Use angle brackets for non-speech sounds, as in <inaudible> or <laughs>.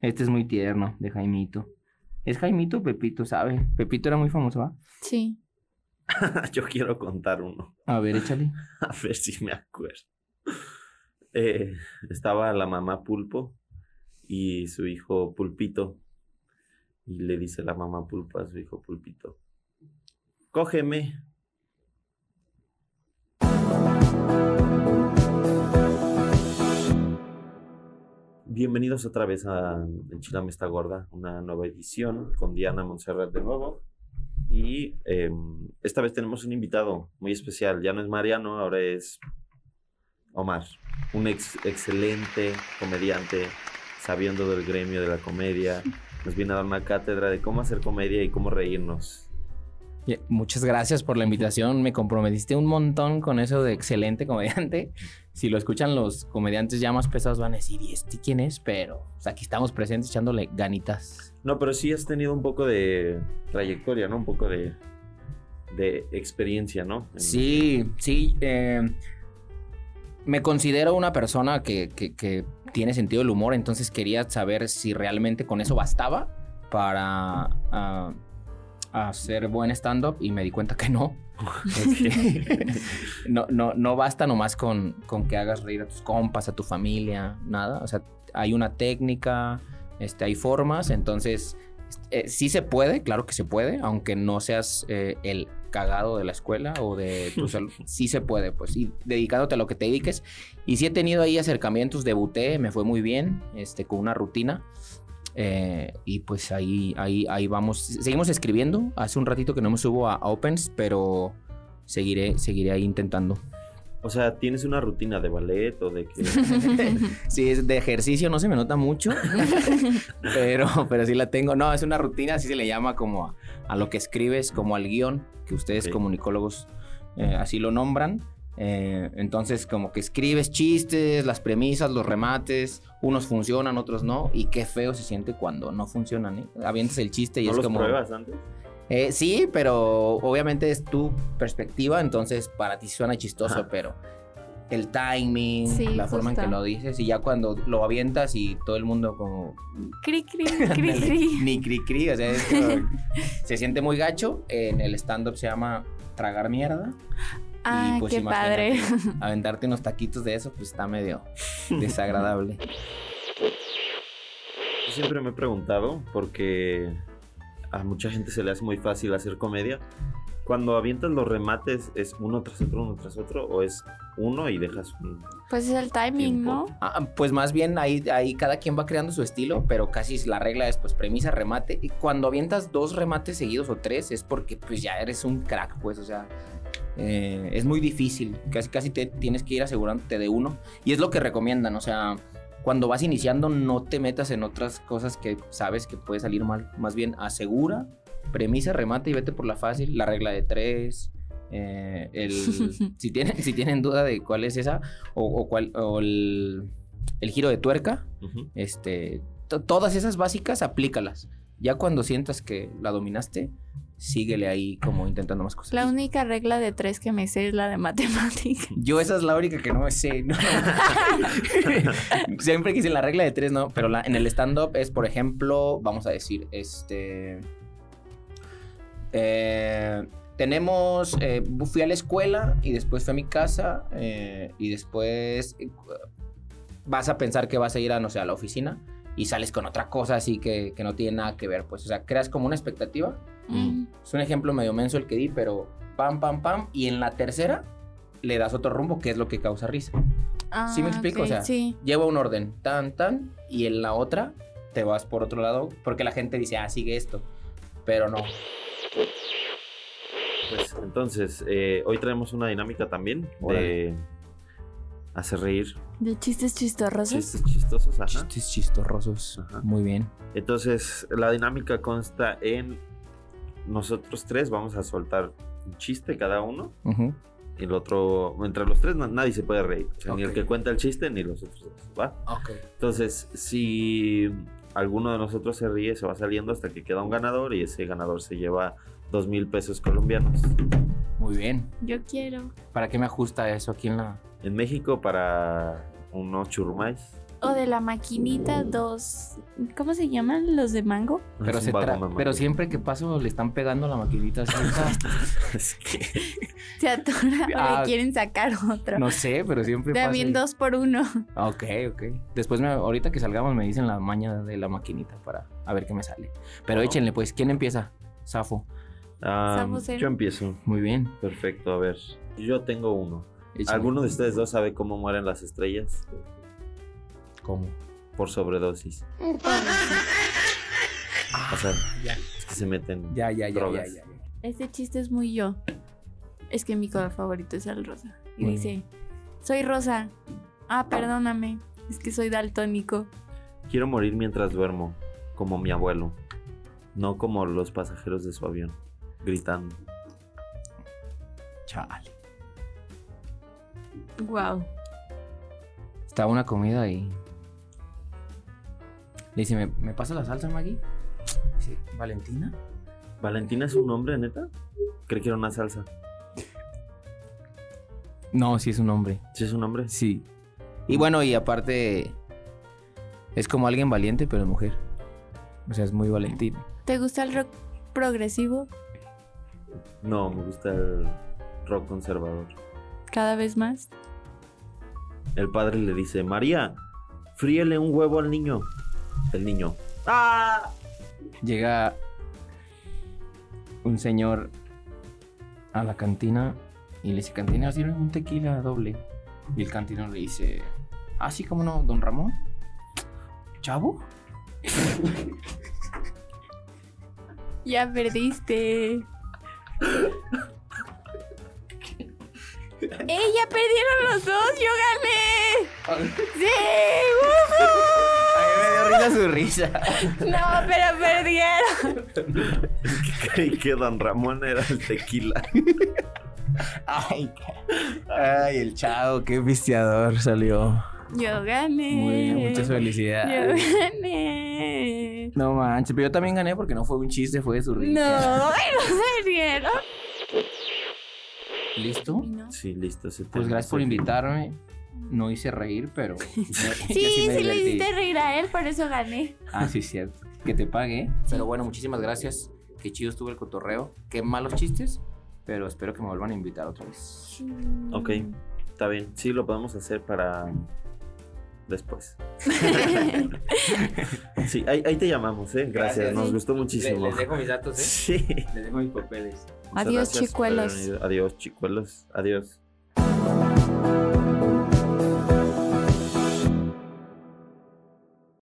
Este es muy tierno, de Jaimito. ¿Es Jaimito o Pepito, sabe? Pepito era muy famoso, ¿va? Sí. <laughs> Yo quiero contar uno. A ver, échale. <laughs> A ver si me acuerdo. Eh, estaba la mamá Pulpo y su hijo Pulpito. Y le dice la mamá Pulpo a su hijo Pulpito. Cógeme. Bienvenidos otra vez a Enchilame está gorda, una nueva edición con Diana Montserrat de nuevo. Y em, esta vez tenemos un invitado muy especial. Ya no es Mariano, ahora es Omar, un ex- excelente comediante, sabiendo del gremio de la comedia. Nos viene a dar una cátedra de cómo hacer comedia y cómo reírnos. Muchas gracias por la invitación. Me comprometiste un montón con eso de excelente comediante. Si lo escuchan los comediantes ya más pesados van a decir, ¿y este quién es? Pero pues, aquí estamos presentes echándole ganitas. No, pero sí has tenido un poco de trayectoria, ¿no? Un poco de, de experiencia, ¿no? En- Sí, sí. eh, me considero una persona que, que- que tiene sentido del humor, entonces quería saber si realmente con eso bastaba para ah, hacer buen stand-up y me di cuenta que no. <laughs> Este, <laughs> no, no, no basta nomás con, con que hagas reír a tus compas, a tu familia, nada. O sea, hay una técnica, este, hay formas, entonces eh, sí se puede, claro que se puede, aunque no seas eh, el cagado de la escuela o de tu <laughs> salud. Sí se puede, pues, y dedicándote a lo que te dediques. Y sí he tenido ahí acercamientos, debuté, me fue muy bien, este, con una rutina. Eh, y pues ahí, ahí, ahí vamos. Seguimos escribiendo. Hace un ratito que no me subo a, a Opens, pero seguiré, seguiré ahí intentando. O sea, ¿tienes una rutina de ballet o de que... <laughs> Sí, es de ejercicio, no se me nota mucho, <laughs> pero, pero sí la tengo. No, es una rutina, así se le llama como a, a lo que escribes, como al guion, que ustedes Ok. comunicólogos eh, así lo nombran. Eh, entonces, como que escribes chistes, las premisas, los remates, unos funcionan, otros no, y qué feo se siente cuando no funcionan, ¿eh? Avientas el chiste y ¿No es los como... pruebas antes? Eh, sí, pero obviamente es tu perspectiva, entonces para ti suena chistoso, Ajá. pero el timing, Sí, la forma en que lo dices, y ya cuando lo avientas y todo el mundo como... Cri, cri, <laughs> cri, cri. Ni cri cri, o sea, es como- <laughs> se siente muy gacho. En el stand-up se llama tragar mierda. Ah, y pues qué padre. <laughs> aventarte unos taquitos de eso, pues está medio <laughs> desagradable. Yo siempre me he preguntado, porque a mucha gente se le hace muy fácil hacer comedia. Cuando avientas los remates, ¿es uno tras otro, uno tras otro? ¿O es uno y dejas un... Pues es el timing, ¿no? Tiempo. Ah, pues más bien ahí, ahí cada quien va creando su estilo, pero casi la regla es pues premisa, remate. Y cuando avientas dos remates seguidos o tres es porque pues ya eres un crack, pues, o sea, eh, es muy difícil. Casi, casi te tienes que ir asegurándote de uno. Y es lo que recomiendan, o sea, cuando vas iniciando no te metas en otras cosas que sabes que puede salir mal. Más bien asegura, premisa, remate y vete por la fácil. La regla de tres. eh, el, <laughs> si, tienen, si tienen duda de cuál es esa o, o cuál, o el, el giro de tuerca, este, to- todas esas básicas aplícalas. Ya cuando sientas que la dominaste, síguele ahí como intentando más cosas. La única regla de tres que me sé es la de matemática. <laughs> Yo esa es la única que no me sé. ¿no? <laughs> Siempre quise la regla de tres, ¿no? Pero la- en el stand-up es, por ejemplo, vamos a decir, este... eh, tenemos, eh, fui a la escuela y después fui a mi casa eh, y después vas a pensar que vas a ir a, no sé, a la oficina y sales con otra cosa así que, que no tiene nada que ver, pues, o sea, creas como una expectativa Mm. es un ejemplo medio menso el que di, pero pam, pam, pam. Y en la tercera le das otro rumbo, que es lo que causa risa. Ah, ¿Sí me explico? ok, O sea, sí. Lleva un orden, tan, tan. Y en la otra te vas por otro lado, porque la gente dice, ah, sigue esto. Pero no. Pues entonces, eh, hoy traemos una dinámica también de Órale. hacer reír. De chistes chistorrosos. Chistes chistosos, ajá. Chistes chistorrosos. Ajá. Muy bien. Entonces, la dinámica consta en nosotros tres vamos a soltar un chiste cada uno y el otro, entre los tres na- nadie se puede reír. O sea, ni el que cuenta el chiste ni los otros dos, ¿va? Ok. Entonces, si alguno de nosotros se ríe, se va saliendo hasta que queda un ganador y ese ganador se lleva dos mil pesos colombianos. Muy bien. Yo quiero. ¿Para qué me ajusta eso aquí en la...? En México para unos churrumais O de la maquinita, dos. ¿Cómo se llaman los de mango? Pero, se tra- siempre que paso le están pegando a la maquinita así. <laughs> Es que Se atora o Ah, le quieren sacar otro. No sé, pero siempre pasa. También dos por uno. Ah, Ok, ok. Después, me- ahorita que salgamos, me dicen la maña de la maquinita para a ver qué me sale. Pero Oh. échenle, pues. ¿Quién empieza? Safo. Ah, cero. yo empiezo. Muy bien. Perfecto, a ver. Yo tengo uno. Échenle. ¿Alguno de ustedes dos sabe cómo mueren las estrellas? ¿Cómo? Por sobredosis. O sea, Ya, es que se meten. ya, ya, ya, ya, Drogas. ya. Este chiste es muy yo. Es que mi color favorito es el rosa. Y Muy dice, soy rosa. Ah, perdóname. Es que soy daltónico. Quiero morir mientras duermo, como mi abuelo. No como los pasajeros de su avión, gritando. Chale. Wow. Estaba una comida y. Le dice, ¿me, me pasa la salsa, Maggie? Dice, ¿Valentina? ¿Valentina es un nombre, neta? Creí que era una salsa. No, sí es un hombre. ¿Sí es un nombre? Sí. Y bueno, y aparte. Es como alguien valiente, pero mujer. O sea, es muy valentina. ¿Te gusta el rock progresivo? No, me gusta el rock conservador. Cada vez más. El padre le dice, María, fríele un huevo al niño. El niño. ¡Ah! Llega un señor a la cantina y le dice, cantina, sirve un tequila doble. Y el cantinero le dice, así como no, don Ramón. ¿Chavo? <laughs> Ya perdiste. <laughs> ¡Ey, ya perdieron los dos! ¡Yo gané! ¡Sí! A su risa. <laughs> No, pero perdieron. <laughs> Creí que Don Ramón era el tequila. Ay, ay, el chavo, qué pisteador salió. Yo gané. Muy bien, muchas Yo felicidades. gané. No manches, pero yo también gané porque no fue un chiste, fue de su No, risa. ay, no perdieron. ¿Listo? Sí, listo. se Pues gracias por invitarme. No hice reír, pero. Sí, <laughs> yo sí, me le hiciste reír a él, por eso gané. Ah, sí, cierto. Que te pague. Pero bueno, muchísimas gracias. Qué chido estuvo el cotorreo. Qué malos chistes. Pero espero que me vuelvan a invitar otra vez. Ok, está bien. Sí, lo podemos hacer para después. <laughs> Sí, ahí, ahí te llamamos, ¿eh? Gracias, Gracias. nos gustó muchísimo. dejo mis datos, Sí. Les dejo mis papeles. Muchas Adiós, chicuelos. Adiós, chicuelos. Adiós.